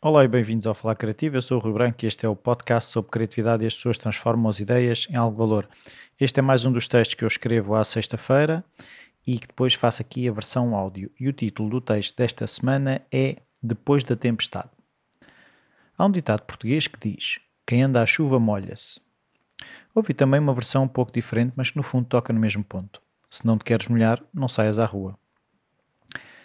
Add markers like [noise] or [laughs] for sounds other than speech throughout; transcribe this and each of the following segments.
Olá e bem-vindos ao Falar Criativo. Eu sou o Rui Branco e este é o podcast sobre criatividade e as pessoas transformam as ideias em algo valor. Este é mais um dos textos que eu escrevo à sexta-feira e que depois faço aqui a versão áudio. E o título do texto desta semana é Depois da Tempestade. Há um ditado português que diz: Quem anda à chuva molha-se. Ouvi também uma versão um pouco diferente, mas que no fundo toca no mesmo ponto. Se não te queres molhar, não saias à rua.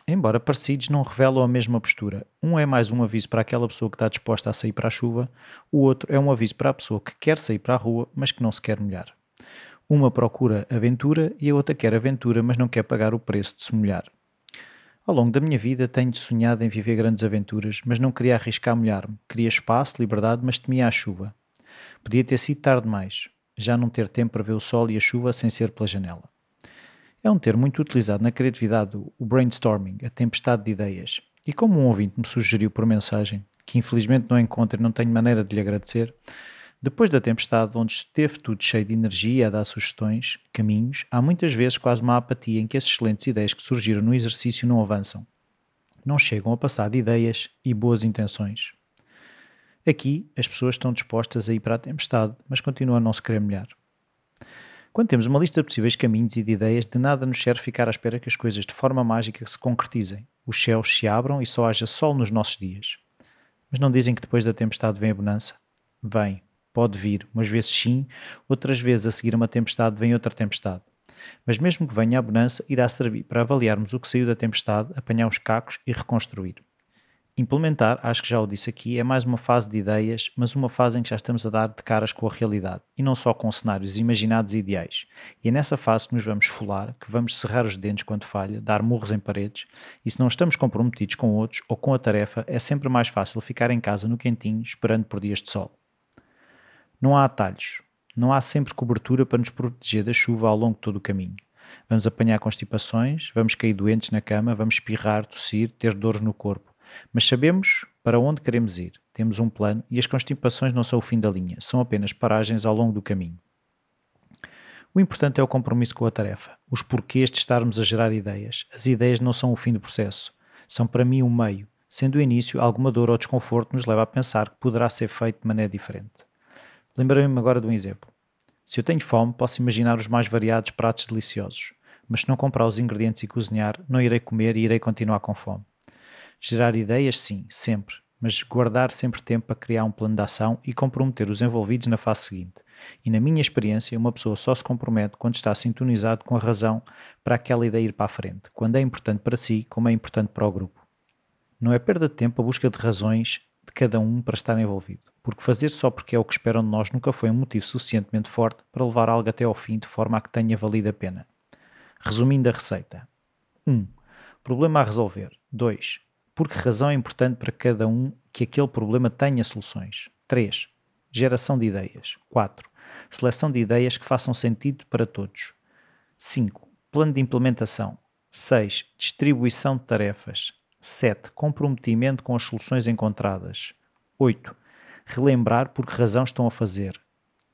Embora parecidos, não revelam a mesma postura. Um é mais um aviso para aquela pessoa que está disposta a sair para a chuva, o outro é um aviso para a pessoa que quer sair para a rua, mas que não se quer molhar. Uma procura aventura e a outra quer aventura, mas não quer pagar o preço de se molhar. Ao longo da minha vida tenho sonhado em viver grandes aventuras, mas não queria arriscar molhar-me. Queria espaço, liberdade, mas temia a chuva. Podia ter sido tarde demais, já não ter tempo para ver o sol e a chuva sem ser pela janela. É um termo muito utilizado na criatividade, o brainstorming, a tempestade de ideias. E como um ouvinte me sugeriu por mensagem, que infelizmente não encontro e não tenho maneira de lhe agradecer, depois da tempestade, onde esteve tudo cheio de energia a dar sugestões, caminhos, há muitas vezes quase uma apatia em que as excelentes ideias que surgiram no exercício não avançam. Não chegam a passar de ideias e boas intenções. Aqui, as pessoas estão dispostas a ir para a tempestade, mas continuam a não se querer molhar. Quando temos uma lista de possíveis caminhos e de ideias, de nada nos serve ficar à espera que as coisas de forma mágica se concretizem, os céus se abram e só haja sol nos nossos dias. Mas não dizem que depois da tempestade vem a bonança? Vem, pode vir, umas vezes sim, outras vezes a seguir uma tempestade vem outra tempestade. Mas mesmo que venha a bonança, irá servir para avaliarmos o que saiu da tempestade, apanhar os cacos e reconstruir. Implementar, acho que já o disse aqui, é mais uma fase de ideias, mas uma fase em que já estamos a dar de caras com a realidade e não só com cenários imaginados e ideais. E é nessa fase que nos vamos esfolar, que vamos cerrar os dentes quando falha, dar murros em paredes, e se não estamos comprometidos com outros ou com a tarefa, é sempre mais fácil ficar em casa no quentinho, esperando por dias de sol. Não há atalhos, não há sempre cobertura para nos proteger da chuva ao longo de todo o caminho. Vamos apanhar constipações, vamos cair doentes na cama, vamos espirrar, tossir, ter dores no corpo mas sabemos para onde queremos ir, temos um plano e as constipações não são o fim da linha, são apenas paragens ao longo do caminho. O importante é o compromisso com a tarefa, os porquês de estarmos a gerar ideias. As ideias não são o fim do processo, são para mim um meio, sendo o início alguma dor ou desconforto nos leva a pensar que poderá ser feito de maneira diferente. Lembrei-me agora de um exemplo. Se eu tenho fome, posso imaginar os mais variados pratos deliciosos, mas se não comprar os ingredientes e cozinhar, não irei comer e irei continuar com fome. Gerar ideias, sim, sempre, mas guardar sempre tempo para criar um plano de ação e comprometer os envolvidos na fase seguinte. E na minha experiência, uma pessoa só se compromete quando está sintonizado com a razão para aquela ideia ir para a frente, quando é importante para si, como é importante para o grupo. Não é perda de tempo a busca de razões de cada um para estar envolvido, porque fazer só porque é o que esperam de nós nunca foi um motivo suficientemente forte para levar algo até ao fim de forma a que tenha valido a pena. Resumindo a receita: 1. Um, problema a resolver. 2 por que razão é importante para cada um que aquele problema tenha soluções. 3. Geração de ideias. 4. Seleção de ideias que façam sentido para todos. 5. Plano de implementação. 6. Distribuição de tarefas. 7. Comprometimento com as soluções encontradas. 8. Relembrar por que razão estão a fazer.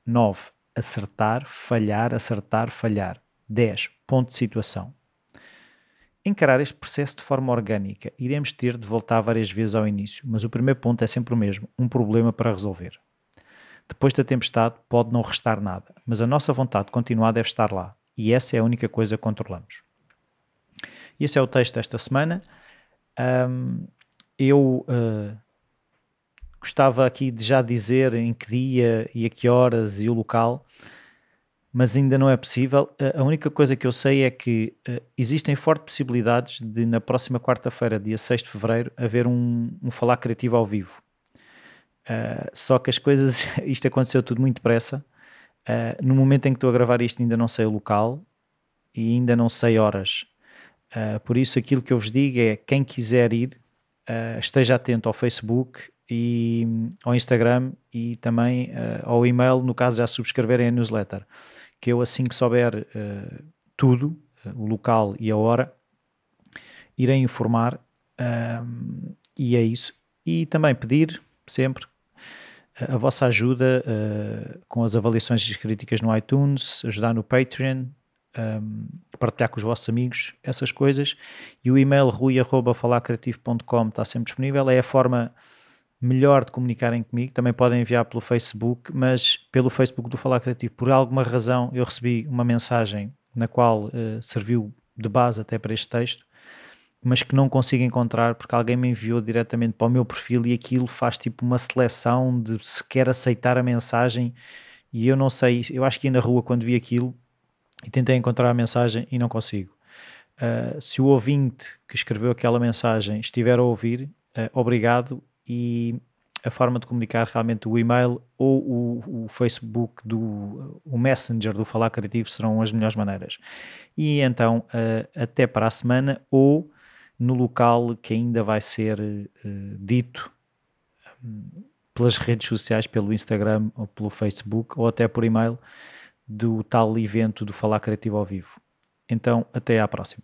9. Acertar, falhar, acertar, falhar. 10. Ponto de situação encarar este processo de forma orgânica. Iremos ter de voltar várias vezes ao início, mas o primeiro ponto é sempre o mesmo: um problema para resolver. Depois da tempestade, pode não restar nada, mas a nossa vontade de continuar deve estar lá, e essa é a única coisa que controlamos. Esse é o texto desta semana. Um, eu uh, gostava aqui de já dizer em que dia e a que horas e o local mas ainda não é possível. A única coisa que eu sei é que uh, existem fortes possibilidades de, na próxima quarta-feira, dia 6 de fevereiro, haver um, um falar criativo ao vivo. Uh, só que as coisas, [laughs] isto aconteceu tudo muito depressa. Uh, no momento em que estou a gravar isto, ainda não sei o local e ainda não sei horas. por isso, aquilo que eu vos digo é: quem quiser ir, esteja atento ao Facebook e ao Instagram e também ao e-mail, no caso já subscreverem a newsletter que eu assim que souber uh, tudo, uh, o local e a hora, irei informar uh, e é isso. E também pedir sempre a vossa ajuda com as avaliações e críticas no iTunes, ajudar no Patreon, um, partilhar com os vossos amigos essas coisas. E o e-mail rui.falarcreativo.com está sempre disponível. É a forma melhor de comunicarem comigo. Também podem enviar pelo Facebook, mas pelo Facebook do Falar Criativo, por alguma razão, eu recebi uma mensagem na qual uh, serviu de base até para este texto, mas que não consigo encontrar porque alguém me enviou diretamente para o meu perfil e aquilo faz tipo uma seleção de se quer aceitar a mensagem e eu não sei, eu acho que ia na rua quando vi aquilo e tentei encontrar a mensagem e não consigo. Uh, se o ouvinte que escreveu aquela mensagem estiver a ouvir, uh, obrigado e a forma de comunicar realmente o e-mail ou o, o, Facebook do o Messenger do Falar Criativo serão as melhores maneiras. E então, uh, até para a semana ou no local que ainda vai ser uh, dito um, pelas redes sociais, pelo Instagram ou pelo Facebook ou até por e-mail do tal evento do Falar Criativo ao vivo. Então, até à próxima.